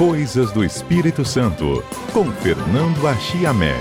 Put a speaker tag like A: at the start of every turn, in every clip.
A: Coisas do Espírito Santo, com Fernando Achiamé.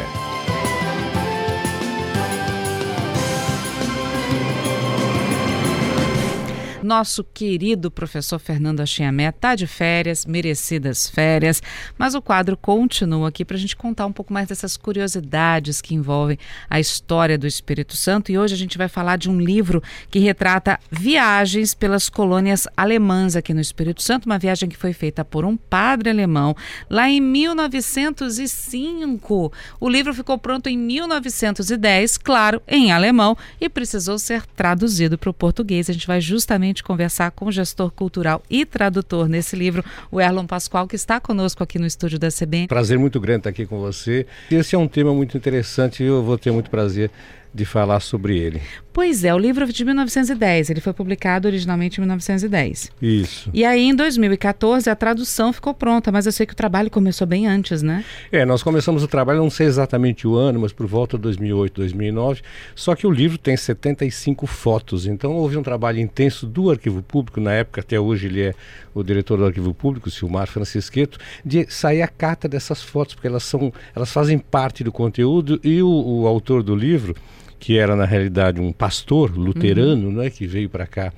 B: Nosso querido professor Fernando Achiamé está de férias, merecidas férias, mas o quadro continua aqui para a gente contar um pouco mais dessas curiosidades que envolvem a história do Espírito Santo. E hoje a gente vai falar de um livro que retrata viagens pelas colônias alemãs aqui no Espírito Santo, uma viagem que foi feita por um padre alemão lá em 1905. O livro ficou pronto em 1910, claro, em alemão, e precisou ser traduzido para o português. A gente vai justamente gente conversar com o gestor cultural e tradutor nesse livro, o Erlon Pascoal, que está conosco aqui no estúdio da CBN.
C: Prazer muito grande estar aqui com você. Esse é um tema muito interessante e eu vou ter muito prazer de falar sobre ele.
B: Pois é, o livro é de 1910, ele foi publicado originalmente em 1910.
C: Isso.
B: E aí em 2014 a tradução ficou pronta, mas eu sei que o trabalho começou bem antes, né?
C: É, nós começamos o trabalho, não sei exatamente o ano, mas por volta de 2008, 2009, só que o livro tem 75 fotos, então houve um trabalho intenso do Arquivo Público, na época até hoje ele é o diretor do Arquivo Público, Silmar Francisqueto, de sair a carta dessas fotos, porque elas são, elas fazem parte do conteúdo e o, o autor do livro que era na realidade um pastor luterano, uhum. né, que veio para cá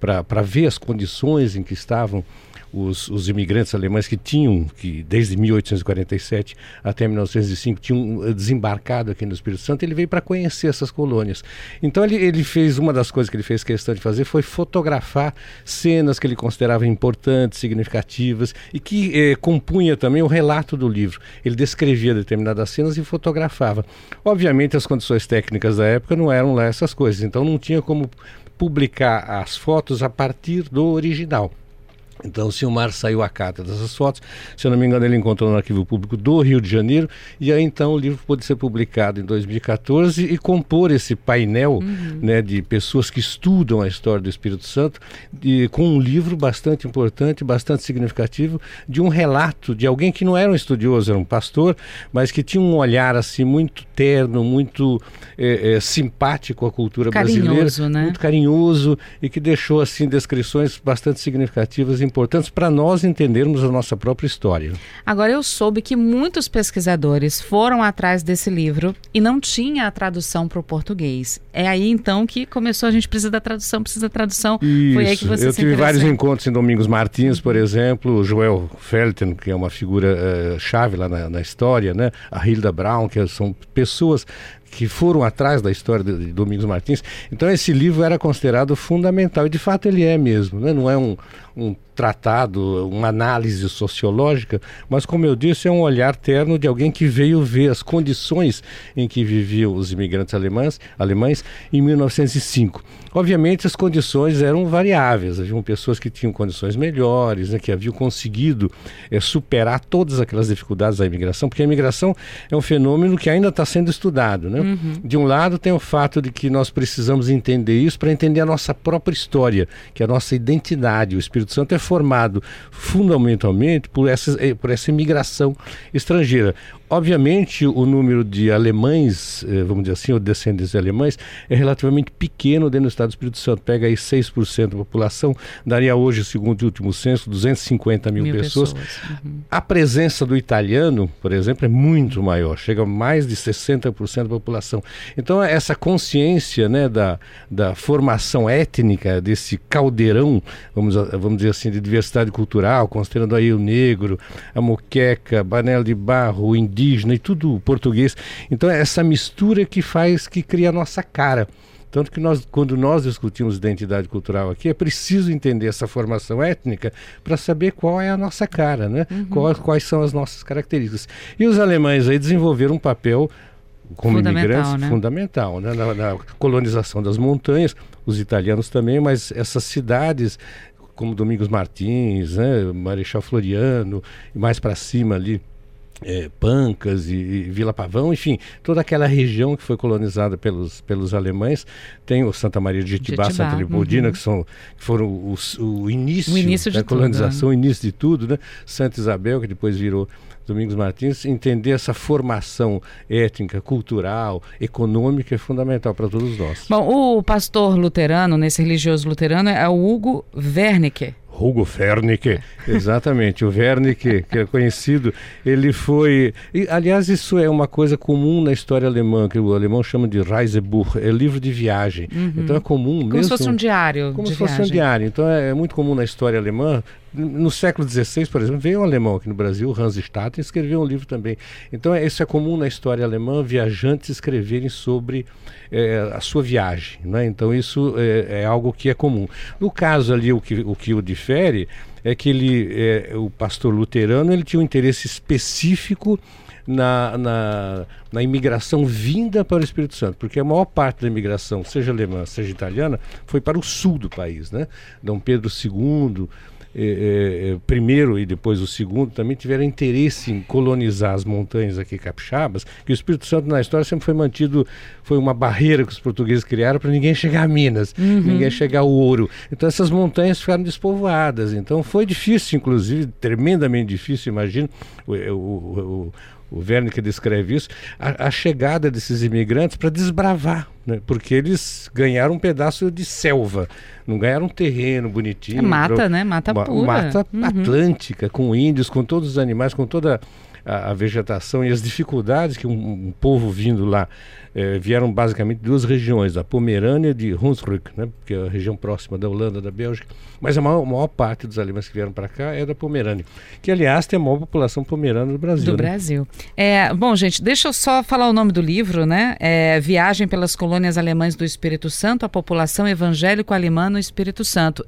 C: para ver as condições em que estavam os, os, imigrantes alemães que tinham, que desde 1847 até 1905, tinham eh, desembarcado aqui no Espírito Santo, ele veio para conhecer essas colônias. Então ele, ele fez, uma das coisas que ele fez questão de fazer foi fotografar cenas que ele considerava importantes, significativas e que eh, compunha também o relato do livro. Ele descrevia determinadas cenas e fotografava. Obviamente as condições técnicas da época não eram lá essas coisas, então não tinha como publicar as fotos a partir do original. Então, o Silmar saiu a carta dessas fotos. Se eu não me engano, ele encontrou no Arquivo Público do Rio de Janeiro. E aí, então, o livro pôde ser publicado em 2014 e compor esse painel uhum. né, de pessoas que estudam a história do Espírito Santo e, com um livro bastante importante, bastante significativo, de um relato de alguém que não era um estudioso, era um pastor, mas que tinha um olhar assim muito terno, muito é, é, simpático à cultura
B: carinhoso,
C: brasileira,
B: né?
C: muito carinhoso e que deixou assim descrições bastante significativas importantes para nós entendermos a nossa própria história.
B: Agora, eu soube que muitos pesquisadores foram atrás desse livro e não tinha a tradução para o português. É aí então que começou, a gente precisa da tradução, precisa da tradução.
C: Isso.
B: Foi aí que você
C: Eu tive vários encontros em Domingos Martins, por exemplo, o Joel Felten, que é uma figura uh, chave lá na, na, história, né? a Hilda Brown, que são pessoas que foram atrás da história de Domingos Martins. Então esse livro era considerado fundamental e de fato ele é mesmo, né? não é um, um tratado, uma análise sociológica, mas como eu disse, é um olhar terno de alguém que veio ver as condições em que viviam os imigrantes alemães, alemães em 1905. Obviamente as condições eram variáveis, haviam pessoas que tinham condições melhores, né, que haviam conseguido é, superar todas aquelas dificuldades da imigração, porque a imigração é um fenômeno que ainda está sendo estudado. Né? Uhum. De um lado tem o fato de que nós precisamos entender isso para entender a nossa própria história, que é a nossa identidade. O Espírito Santo é formado fundamentalmente por essa, eh, por essa imigração estrangeira. Obviamente, o número de alemães, eh, vamos dizer assim, ou descendentes de alemães, é relativamente pequeno dentro do Estado do Espírito Santo. Pega aí 6% da população, daria hoje, segundo o último censo, 250 mil, mil pessoas. pessoas. Uhum. A presença do italiano, por exemplo, é muito maior, chega a mais de 60% da população. Então, essa consciência né, da, da formação étnica, desse caldeirão, vamos, vamos dizer assim, de diversidade cultural, considerando aí o negro, a moqueca, banela de barro, o indígena, indígena e tudo português. Então é essa mistura que faz, que cria a nossa cara. Tanto que nós, quando nós discutimos identidade cultural aqui, é preciso entender essa formação étnica para saber qual é a nossa cara, né? Uhum. Quais, quais são as nossas características. E os alemães aí desenvolveram um papel como fundamental, imigrantes né? fundamental né? Na, na, colonização das montanhas, os italianos também, mas essas cidades como Domingos Martins, né? Marechal Floriano e mais para cima ali é, Pancas e, e, Vila Pavão, enfim, toda aquela região que foi colonizada pelos, pelos alemães, tem o Santa Maria de Jetibá Santa Leopoldina, uhum. que, são, que foram o, o, início
B: o início
C: da colonização,
B: tudo,
C: né? o início de tudo, né? Santa Isabel, que depois virou Domingos Martins, entender essa formação étnica, cultural, econômica é fundamental para todos nós.
B: Bom, o pastor luterano, nesse religioso luterano, é o Hugo Wernicke.
C: Hugo Wernicke, exatamente, o Wernicke, que é conhecido, ele foi... E, aliás, isso é uma coisa comum na história alemã, que o alemão chama de Reisebuch, é livro de viagem. Uhum. Então é comum
B: como
C: mesmo... Como
B: se fosse um diário
C: Como
B: se
C: fosse
B: viagem.
C: um diário. Então é, é, muito comum na história alemã. No século XVI, por exemplo, veio um alemão aqui no Brasil, Hans Statten, escreveu um livro também. Então é, isso é comum na história alemã, viajantes escreverem sobre é, a sua viagem. Né? Então isso é, é, algo que é comum. No caso ali, o que o, que o difere é que ele, é, o pastor luterano ele tinha um interesse específico na, na, na, imigração vinda para o Espírito Santo, porque a maior parte da imigração, seja alemã, seja italiana, foi para o sul do país. Né? Dom Pedro II, eh, eh, primeiro e depois o segundo, também tiveram interesse em colonizar as montanhas aqui capixabas, que o Espírito Santo na história sempre foi mantido, foi uma barreira que os portugueses criaram para ninguém chegar a Minas, uhum. ninguém chegar ao ouro. Então essas montanhas ficaram despovoadas. Então foi difícil, inclusive, tremendamente difícil, imagino, o, o, o o Wernicke descreve isso, a, a chegada desses imigrantes para desbravar, né? porque eles ganharam um pedaço de selva, não ganharam um terreno bonitinho. É
B: mata, pro, né? Mata uma, pura.
C: Mata uhum. atlântica, com índios, com todos os animais, com toda a, a vegetação e as dificuldades que um, um povo vindo lá eh, vieram basicamente duas regiões, a Pomerânia e de Hunsrück, né, que é a região próxima da Holanda, da Bélgica, mas a maior, maior parte dos alemães que vieram para cá é da Pomerânia, que aliás tem a maior população pomerana do Brasil.
B: Do
C: né?
B: Brasil. É, bom, gente, deixa eu só falar o nome do livro, né? É Viagem pelas Colônias Alemães do Espírito Santo, a população evangélico-alemã no Espírito Santo.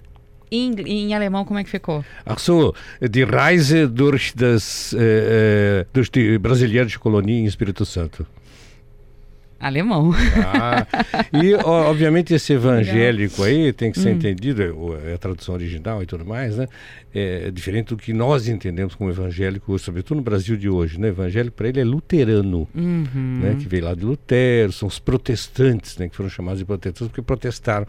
B: Em, em, alemão, como é que ficou?
C: Ach so, die Reise durch, das, äh, durch die brasileirische Kolonie em Espírito Santo.
B: Alemão.
C: Ah, e obviamente esse evangélico aí tem que ser hum. entendido, é, é a tradução original e tudo mais, né? É diferente do que nós entendemos como evangélico, sobretudo no Brasil de hoje, né? Evangélico para ele é luterano, uhum. né? Que veio lá de Lutero, são os protestantes, né? Que foram chamados de protestantes porque protestaram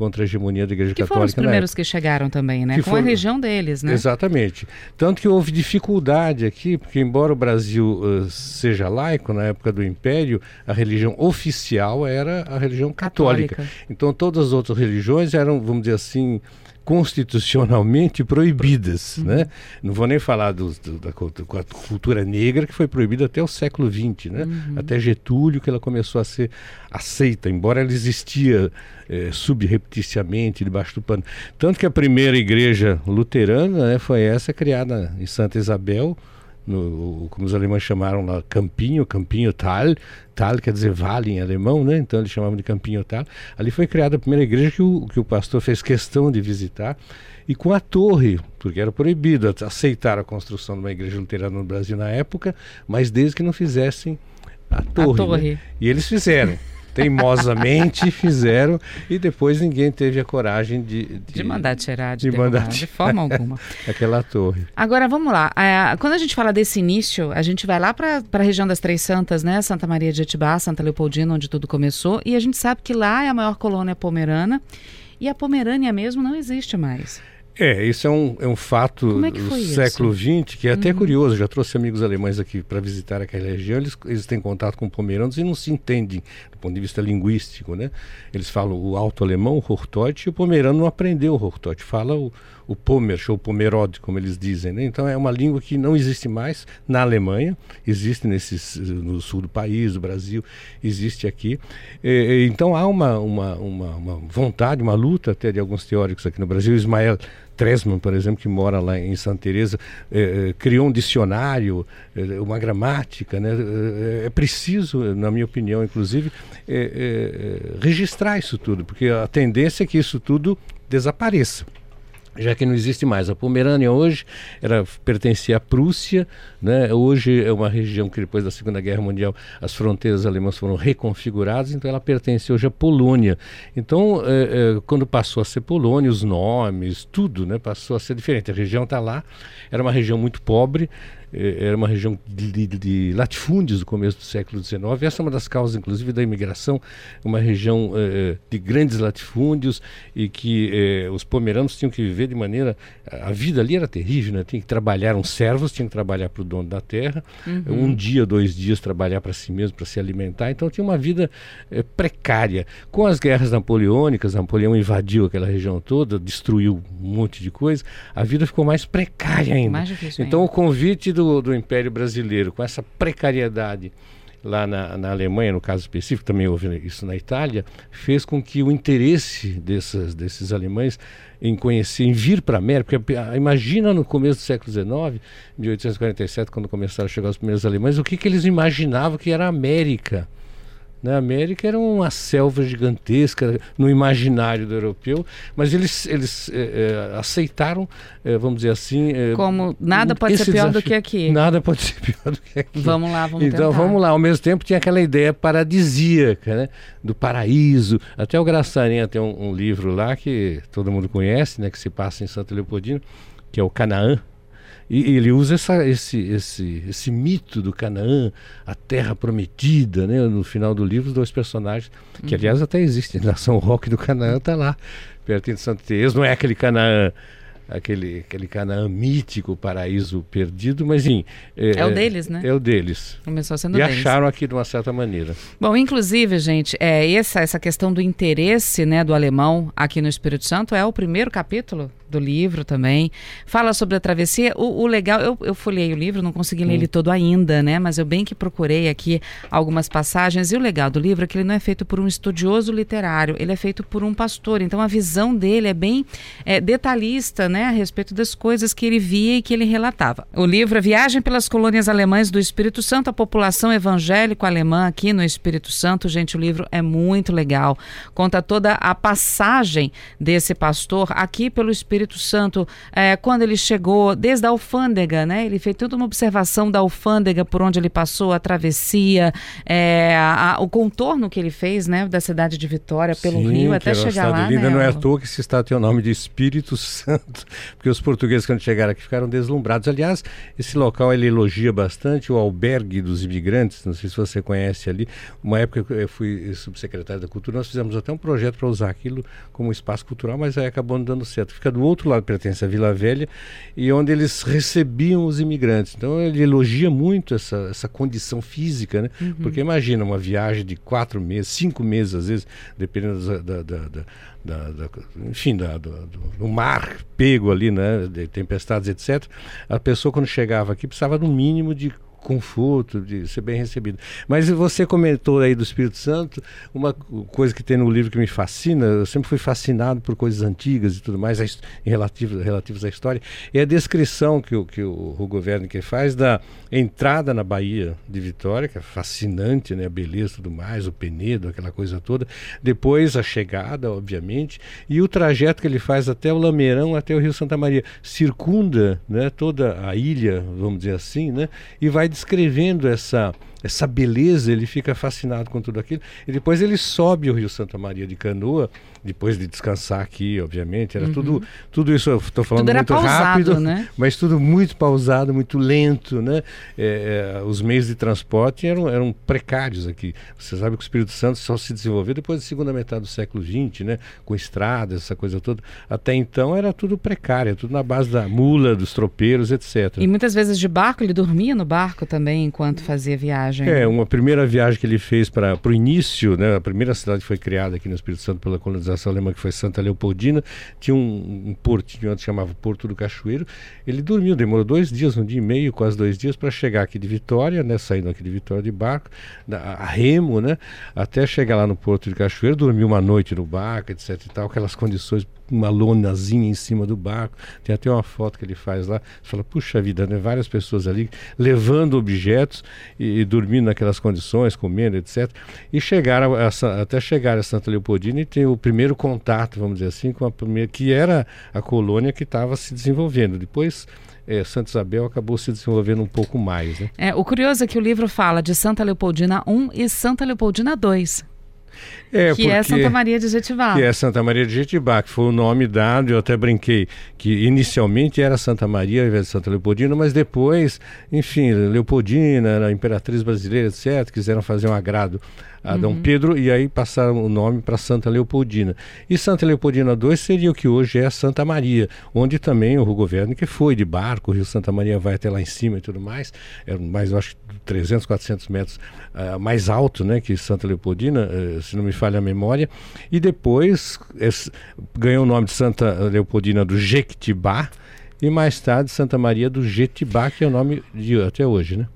C: contra a hegemonia da Igreja
B: que
C: Católica.
B: Foram os primeiros que chegaram também, né? Que Com foram... a região deles, né?
C: Exatamente. Tanto que houve dificuldade aqui, porque embora o Brasil uh, seja laico na época do Império, a religião oficial era a religião católica. católica. Então todas as outras religiões eram, vamos dizer assim, constitucionalmente proibidas. Uhum. Né? Não vou nem falar do, do, da, da, cultura negra, que foi proibida até o século XX, né? Uhum. até Getúlio, que ela começou a ser aceita, embora ela existia é, subrepticiamente, debaixo do pano. Tanto que a primeira igreja luterana né, foi essa criada em Santa Isabel, no, como os alemães chamaram lá, Campinho, Campinho Tal, Tal quer dizer vale em alemão, né? Então eles chamavam de Campinho Tal. Ali foi criada a primeira igreja que o, que o pastor fez questão de visitar e com a torre, porque era proibido aceitar a construção de uma igreja luterana no Brasil na época, mas desde que não fizessem a torre. A torre. Né? E eles fizeram teimosamente fizeram e depois ninguém teve a coragem de...
B: De, de mandar tirar, de, de, mandar tirar. de forma alguma.
C: Aquela torre.
B: Agora, vamos lá. É, quando a gente fala desse início, a gente vai lá para a região das Três Santas, né? Santa Maria de Etibá, Santa Leopoldina, onde tudo começou. E a gente sabe que lá é a maior colônia pomerana. E a Pomerânia mesmo não existe mais.
C: É, isso é um, é um fato
B: é
C: do século XX que é até uhum. curioso. Já trouxe amigos alemães aqui para visitar aquela região. Eles, eles têm contato com pomeranos e não se entendem ponto de vista linguístico, né? Eles falam o alto alemão, o Hochdeutsch, e o pomerano não aprendeu o Hochdeutsch. Fala o, o Pomersch ou Pomerode, como eles dizem. Né? Então é uma língua que não existe mais na Alemanha, existe nesses, no sul do país, do Brasil, existe aqui. E, então há uma, uma, uma, uma, vontade, uma luta até de alguns teóricos aqui no Brasil. Ismael Tresman, por exemplo, que mora lá em Santa Teresa, eh, criou um dicionário, eh, uma gramática. Né? é preciso, na minha opinião, inclusive, registrar isso tudo, porque a tendência é que isso tudo desapareça já que não existe mais. A Pomerânia hoje era, pertencia à Prússia, né? hoje é uma região que depois da Segunda Guerra Mundial as fronteiras alemãs foram reconfiguradas, então ela pertence hoje à Polônia. Então, é, é, quando passou a ser Polônia, os nomes, tudo né? passou a ser diferente. A região está lá, era uma região muito pobre, era uma região de, de, latifúndios do começo do século XIX. Essa é uma das causas, inclusive, da imigração, uma região eh, de grandes latifúndios e que eh, os pomeranos tinham que viver de maneira. A vida ali era terrível, né? Tinha que trabalhar, uns servos tinham que trabalhar para o dono da terra, uhum. um dia, dois dias trabalhar para si mesmo, para se alimentar. Então tinha uma vida precária. Com as guerras napoleônicas, Napoleão invadiu aquela região toda, destruiu um monte de coisa, a vida ficou mais precária ainda. Mais então, ainda. o convite do, do Império Brasileiro, com essa precariedade lá na, na, Alemanha, no caso específico, também houve isso na Itália, fez com que o interesse desses, desses alemães em conhecer, em vir para a América, porque imagina no começo do século XIX, 1847, quando começaram a chegar os primeiros alemães, o que, que eles imaginavam que era a América. Na América era uma selva gigantesca no imaginário do europeu, mas eles, eles é, é, aceitaram, é, vamos dizer assim.
B: Como nada pode ser pior desafio. do que aqui.
C: Nada pode ser pior do que aqui.
B: Vamos lá, vamos
C: Então
B: tentar.
C: vamos lá. Ao mesmo tempo tinha aquela ideia paradisíaca, né? do paraíso. Até o Graçarinha tem um, um livro lá que todo mundo conhece, né? que se passa em Santa Leopoldina, que é o Canaã e ele usa essa, esse, esse, esse mito do Canaã, a terra prometida, né? No final do livro, os dois personagens, que uhum. aliás até existem, na São Roque do Canaã está lá, perto de Santo Teresa, não é aquele Canaã aquele, aquele Canaã mítico, paraíso perdido, mas sim.
B: É, é, o deles, né?
C: É o deles.
B: Começou sendo
C: e
B: deles.
C: acharam aqui de uma certa maneira.
B: Bom, inclusive, gente, é, essa, essa questão do interesse né, do alemão aqui no Espírito Santo é o primeiro capítulo do livro também. Fala sobre a travessia. O, o legal, eu, eu folhei o livro, não consegui ler hum. ele todo ainda, né? Mas eu bem que procurei aqui algumas passagens. E o legal do livro é que ele não é feito por um estudioso literário, ele é feito por um pastor. Então a visão dele é bem é, detalhista, né? A respeito das coisas que ele via e que ele relatava. O livro é Viagem pelas Colônias Alemãs do Espírito Santo, a população evangélico-alemã aqui no Espírito Santo. Gente, o livro é muito legal. Conta toda a passagem desse pastor aqui pelo Espírito Espírito Santo, é, quando ele chegou, desde a alfândega, né? Ele fez toda uma observação da alfândega por onde ele passou, a travessia, é, a, a, o contorno que ele fez, né? Da cidade de Vitória, pelo
C: Sim,
B: rio, até chegar lá.
C: Linda,
B: né?
C: Não é à toa que esse estado tem o nome de Espírito Santo, porque os portugueses, quando chegaram aqui, ficaram deslumbrados. Aliás, esse local ele elogia bastante o albergue dos imigrantes, não sei se você conhece ali. Uma época eu fui subsecretário da Cultura, nós fizemos até um projeto para usar aquilo como espaço cultural, mas aí acabou não dando certo. Fica do outro lado pertence à Vila Velha, e onde eles recebiam os imigrantes. Então ele elogia muito essa, essa condição física, né? Uhum. Porque imagina uma viagem de quatro meses, cinco meses às vezes, dependendo da, da, da, da, da, enfim, da, do, do, mar pego ali, né, de tempestades, etc. A pessoa quando chegava aqui precisava no mínimo de conforto, de ser bem recebido. Mas você comentou aí do Espírito Santo, uma coisa que tem no livro que me fascina, eu sempre fui fascinado por coisas antigas e tudo mais, relativas, relativas à história, é a descrição que o, que o, faz da entrada na Bahia de Vitória, que é fascinante, né, a beleza e tudo mais, o Penedo, aquela coisa toda, depois a chegada, obviamente, e o trajeto que ele faz até o Lameirão, até o Rio Santa Maria, circunda né, toda a ilha, vamos dizer assim, né, e vai descrevendo essa essa beleza, ele fica fascinado com tudo aquilo. E depois ele sobe o Rio Santa Maria de Canoa, depois de descansar aqui, obviamente. Era uhum. tudo, tudo isso, eu estou falando tudo muito pausado, rápido, né? mas tudo muito pausado, muito lento. Né? É, é, os meios de transporte eram, eram precários aqui. Você sabe que o Espírito Santo só se desenvolveu depois da segunda metade do século XX, né? com estradas, essa coisa toda. Até então era tudo precário, tudo na base da mula, dos tropeiros, etc.
B: E muitas vezes de barco, ele dormia no barco também enquanto fazia viagem viagem.
C: É, uma primeira viagem que ele fez para o início, né, a primeira cidade que foi criada aqui no Espírito Santo pela colonização alemã, que foi Santa Leopoldina, tinha um, um portinho onde chamava Porto do Cachoeiro. Ele dormiu, demorou dois dias, um dia e meio, quase dois dias, para chegar aqui de Vitória, né, saindo aqui de Vitória de barco, a, remo, né, até chegar lá no Porto do Cachoeiro, dormiu uma noite no barco, etc e tal, aquelas condições uma lonazinha em cima do barco. Tem até uma foto que ele faz lá. Fala, puxa vida, né? Várias pessoas ali levando objetos e, e dormindo naquelas condições, comendo, etc. E chegaram a, a, até chegar a Santa Leopoldina e ter o primeiro contato, vamos dizer assim, com a primeira, que era a colônia que estava se desenvolvendo. Depois é, Santa Isabel acabou se desenvolvendo um pouco mais. Né?
B: É, o curioso é que o livro fala de Santa Leopoldina I e Santa Leopoldina II. É, que é Santa Maria de Jetibá.
C: Que é Santa Maria de Jetibá, que foi o nome dado, eu até brinquei, que inicialmente era Santa Maria ao invés de Santa Leopoldina, mas depois, enfim, Leopoldina, a imperatriz brasileira, etc., quiseram fazer um agrado a uhum. Dom Pedro e aí passaram o nome para Santa Leopoldina. E Santa Leopoldina II seria o que hoje é Santa Maria, onde também o governo que foi de barco, o Rio Santa Maria vai até lá em cima e tudo mais, é mais, eu acho, 300, 400 metros uh, mais alto né, que Santa Leopoldina, uh, se não me falha a memória, e depois esse, ganhou o nome de Santa Leopoldina do Jequitibá, e mais tarde Santa Maria do Jetibá, que é o nome de até hoje, né?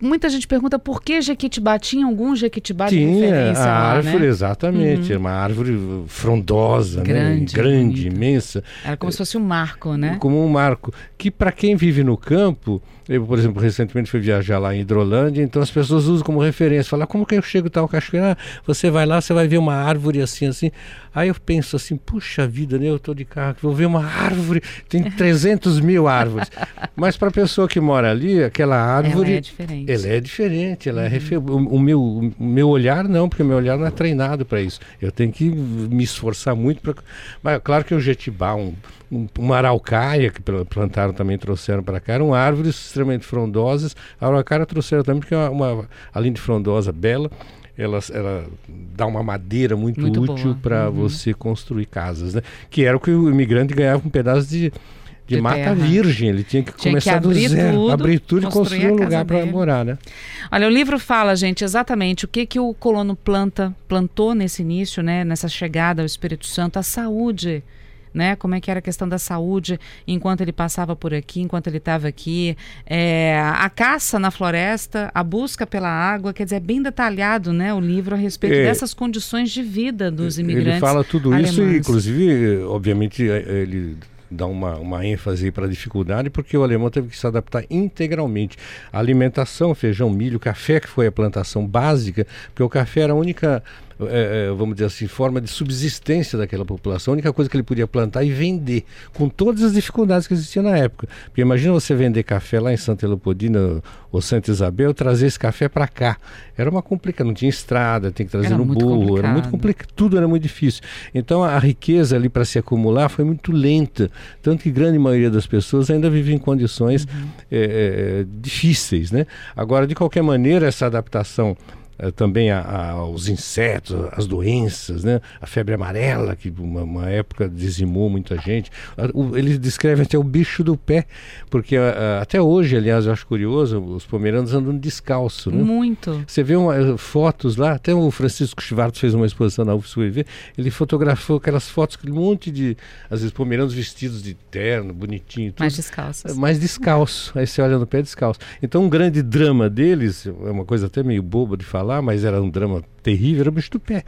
B: Muita gente pergunta por que Jequitibá tinha algum Jequitibá
C: tinha,
B: de referência
C: a
B: lá,
C: árvore,
B: né?
C: exatamente. Uhum. Uma árvore frondosa, grande, né? grande imensa.
B: Era como se fosse um marco, né?
C: Como um marco. Que para quem vive no campo, eu, por exemplo, recentemente fui viajar lá em Hidrolândia, então as pessoas usam como referência. Falam, como que eu chego tal cachoeira? Ah, você vai lá, você vai ver uma árvore assim, assim. Aí eu penso assim, puxa vida, né? Eu estou de carro, vou ver uma árvore, tem 300 mil árvores. Mas para a pessoa que mora ali, aquela árvore...
B: Ela é diferente.
C: Ela é diferente, ela é uhum. é refer... o, o, meu, o meu olhar não, porque o meu olhar não é treinado para isso. Eu tenho que me esforçar muito para... Mas claro que o jetibá, um, um, uma araucária, que plantaram também, trouxeram para cá, eram árvores extremamente frondosas. A araucária trouxeram também, porque é uma, uma além de frondosa, bela, ela, ela dá uma madeira muito, muito útil para uhum. você construir casas, né? Que era o que o imigrante ganhava um pedaço de, de, de mata terra. virgem. Ele tinha que tinha começar que do zero, tudo, abrir tudo e construir um lugar para morar, né?
B: Olha, o livro fala, gente, exatamente o que que o colono planta, plantou nesse início, né? Nessa chegada ao Espírito Santo, a saúde né? Como é que era a questão da saúde enquanto ele passava por aqui, enquanto ele estava aqui, é, a caça na floresta, a busca pela água, quer dizer, é bem detalhado, né? O livro a respeito é, dessas condições de vida dos imigrantes.
C: Ele fala tudo alemães. isso, e, inclusive, obviamente, ele dá uma, uma ênfase para a dificuldade, porque o alemão teve que se adaptar integralmente. A alimentação, feijão, milho, café, que foi a plantação básica, porque o café era a única é, é, vamos dizer assim, forma de subsistência daquela população, a única coisa que ele podia plantar e vender, com todas as dificuldades que existiam na época. Porque imagina você vender café lá em Santa Leopoldina ou Santa Isabel, trazer esse café para cá. Era uma complicação, não tinha estrada, tem que trazer era no burro, complicado. era muito complicado, tudo era muito difícil. Então a, riqueza ali para se acumular foi muito lenta, tanto que grande maioria das pessoas ainda vive em condições uhum. é, é, difíceis, né? Agora, de qualquer maneira, essa adaptação também a, a, aos insetos, as doenças, né? a febre amarela, que uma, uma época dizimou muita gente. O, ele descreve até o bicho do pé, porque a, até hoje, aliás, eu acho curioso, os pomeranos andam descalço. Né?
B: Muito.
C: Você vê uma, eh, fotos lá, até o Francisco Schwartz fez uma exposição na UFSUEV, ele fotografou aquelas fotos, um monte de, às vezes, pomeranos vestidos de terno, bonitinho. Tudo,
B: mais descalços.
C: Mais descalço. Aí você olha no pé descalço. Então, um grande drama deles, é uma coisa até meio boba de falar, falar, mas era um drama terrível, era o bicho do pé.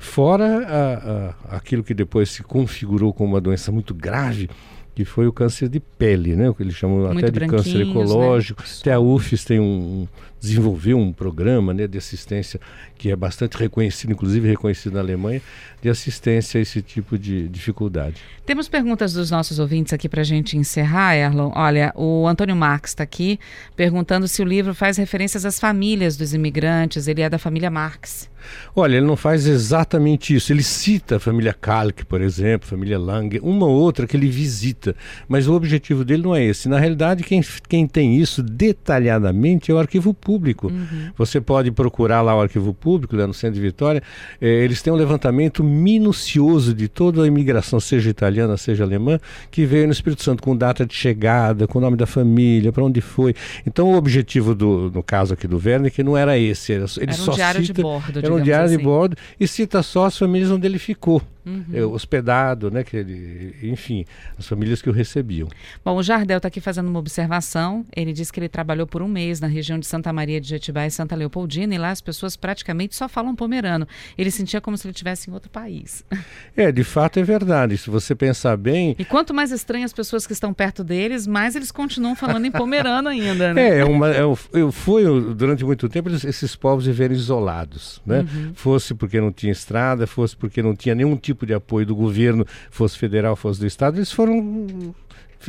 C: Fora a, a, aquilo que depois se configurou como uma doença muito grave, que foi o câncer de pele, né? O que eles chamam muito até de câncer né? ecológico. Né? Até a UFES tem um, desenvolveu um programa né, de assistência que é bastante reconhecido, inclusive reconhecido na Alemanha, de assistência a esse tipo de dificuldade.
B: Temos perguntas dos nossos ouvintes aqui para a gente encerrar, Erlon. Olha, o Antônio Marx está aqui perguntando se o livro faz referências às famílias dos imigrantes. Ele é da família Marx.
C: Olha, ele não faz exatamente isso. Ele cita a família Kalk, por exemplo, a família Lang, uma ou outra que ele visita, mas o objetivo dele não é esse. Na realidade, quem, quem tem isso detalhadamente é o arquivo público. Uhum. Você pode procurar lá o arquivo público, lá no centro de Vitória. Eh, eles têm um levantamento minucioso de toda a imigração, seja italiana, seja alemã, que veio no Espírito Santo com data de chegada, com o nome da família, para onde foi. Então, o objetivo do, no caso aqui do Werner, não era esse. Era, ele
B: era um
C: só
B: diário
C: cita,
B: de bordo.
C: Era um diário assim. de bordo e cita só as famílias onde ele ficou uhum. é, hospedado, né? Que ele, enfim, as famílias que o recebiam.
B: Bom, o Jardel está aqui fazendo uma observação. Ele disse que ele trabalhou por um mês na região de Santa Maria de Jetibá e Santa Leopoldina e lá as pessoas praticamente só falam pomerano. Ele sentia como se ele estivesse em outro país.
C: É, de fato é verdade. Se você pensar bem.
B: E quanto mais estranhas as pessoas que estão perto deles, mais eles continuam falando em pomerano ainda. Né?
C: É, é uma, é, eu fui durante muito tempo esses povos viveram isolados, né? Uhum. Fosse porque não tinha estrada, fosse porque não tinha nenhum tipo tipo de apoio do governo, fosse federal, fosse do Estado, eles foram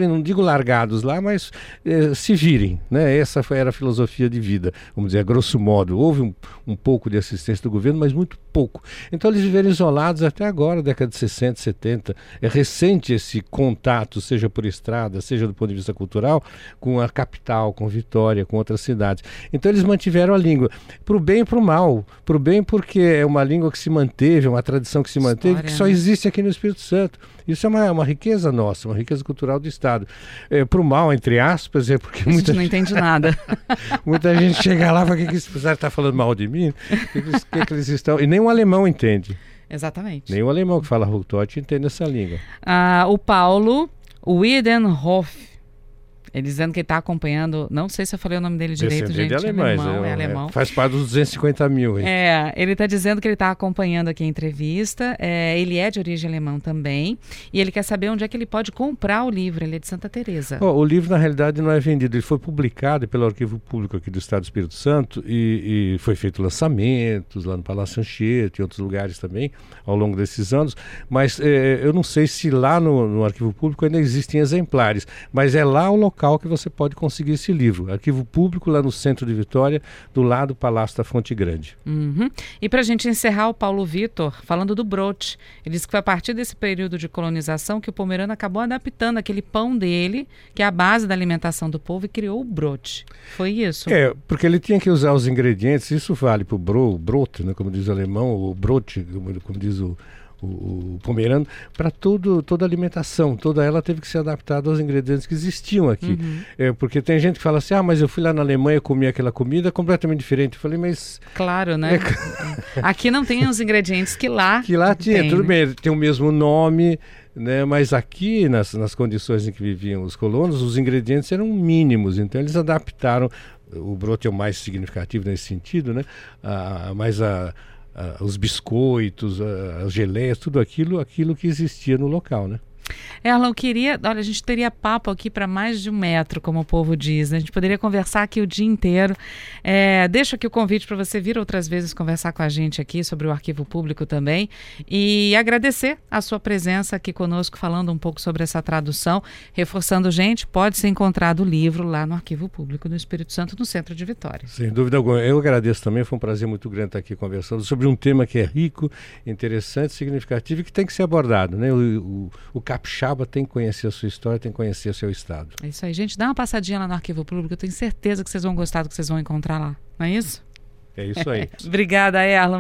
C: não digo largados lá, mas eh, se virem. Né? Essa foi, era a filosofia de vida, vamos dizer, grosso modo. Houve um, um pouco de assistência do governo, mas muito pouco. Então eles viveram isolados até agora, década de 60, 70. É recente esse contato, seja por estrada, seja do ponto de vista cultural, com a capital, com Vitória, com outras cidades. Então eles mantiveram a língua, para o bem e para o mal. Para o bem porque é uma língua que se manteve, é uma tradição que se manteve, História, que só né? existe aqui no Espírito Santo. Isso é uma, uma riqueza nossa, uma riqueza cultural do Estado. É, para o mal, entre aspas, é porque
B: a muita gente não entende nada.
C: muita gente chega lá e fala, o que, que esse está falando mal de mim? O que, que, eles estão... E nem um alemão entende.
B: Exatamente.
C: Nem o alemão que fala Hutot entende essa língua.
B: Ah, o Paulo Wiedenhoff ele dizendo que ele está acompanhando, não sei se eu falei o nome dele direito, gente.
C: De alemães, alemão, é, é, alemão. Faz parte dos 250 mil. Hein?
B: É, ele está dizendo que ele está acompanhando aqui a entrevista. É, ele é de origem alemã também. E ele quer saber onde é que ele pode comprar o livro. Ele é de Santa Teresa.
C: Oh, o livro, na realidade, não é vendido. Ele foi publicado pelo Arquivo Público aqui do Estado do Espírito Santo e, e foi feito lançamentos lá no Palácio Anchieta e outros lugares também ao longo desses anos. Mas é, eu não sei se lá no, no Arquivo Público ainda existem exemplares. Mas é lá o local local que você pode conseguir esse livro. Arquivo público lá no centro de Vitória, do lado do Palácio da Fonte Grande.
B: Uhum. E para a gente encerrar, o Paulo Vitor, falando do brote, ele disse que foi a partir desse período de colonização que o pomerano acabou adaptando aquele pão dele, que é a base da alimentação do povo, e criou o brote. Foi isso?
C: É, porque ele tinha que usar os ingredientes, isso vale para o bro, brote, né, como diz o alemão, o brote, como, como diz o o, o pomerano, para toda a alimentação. Toda ela teve que ser adaptada aos ingredientes que existiam aqui. Uhum. É, porque tem gente que fala assim, ah, mas eu fui lá na Alemanha comi aquela comida completamente diferente. Eu falei, mas...
B: Claro, né? É... aqui não tem os ingredientes que lá
C: Que lá tinha, tem, tudo né? bem, tem o mesmo nome, né? mas aqui, nas, nas condições em que viviam os colonos, os ingredientes eram mínimos, então eles adaptaram o brote é o mais significativo nesse sentido, né? Ah, mas a, os biscoitos, uh, as geleias, tudo aquilo, aquilo que existia no local, né?
B: Erlon, queria. Olha, a gente teria papo aqui para mais de um metro, como o povo diz. Né? A gente poderia conversar aqui o dia inteiro. É, deixo aqui o convite para você vir outras vezes conversar com a gente aqui sobre o arquivo público também. E agradecer a sua presença aqui conosco, falando um pouco sobre essa tradução. Reforçando, gente, pode ser encontrado o livro lá no Arquivo Público do Espírito Santo, no centro de Vitória.
C: Sem dúvida alguma. Eu agradeço também. Foi um prazer muito grande estar aqui conversando sobre um tema que é rico, interessante, significativo e que tem que ser abordado. Né? O, o, o capixaba tem que conhecer a sua história, tem que conhecer o seu estado.
B: É isso aí, gente. Dá uma passadinha lá no Arquivo Público. Eu tenho certeza que vocês vão gostar do que vocês vão encontrar lá. Não é isso?
C: É isso aí.
B: Obrigada, Erlon.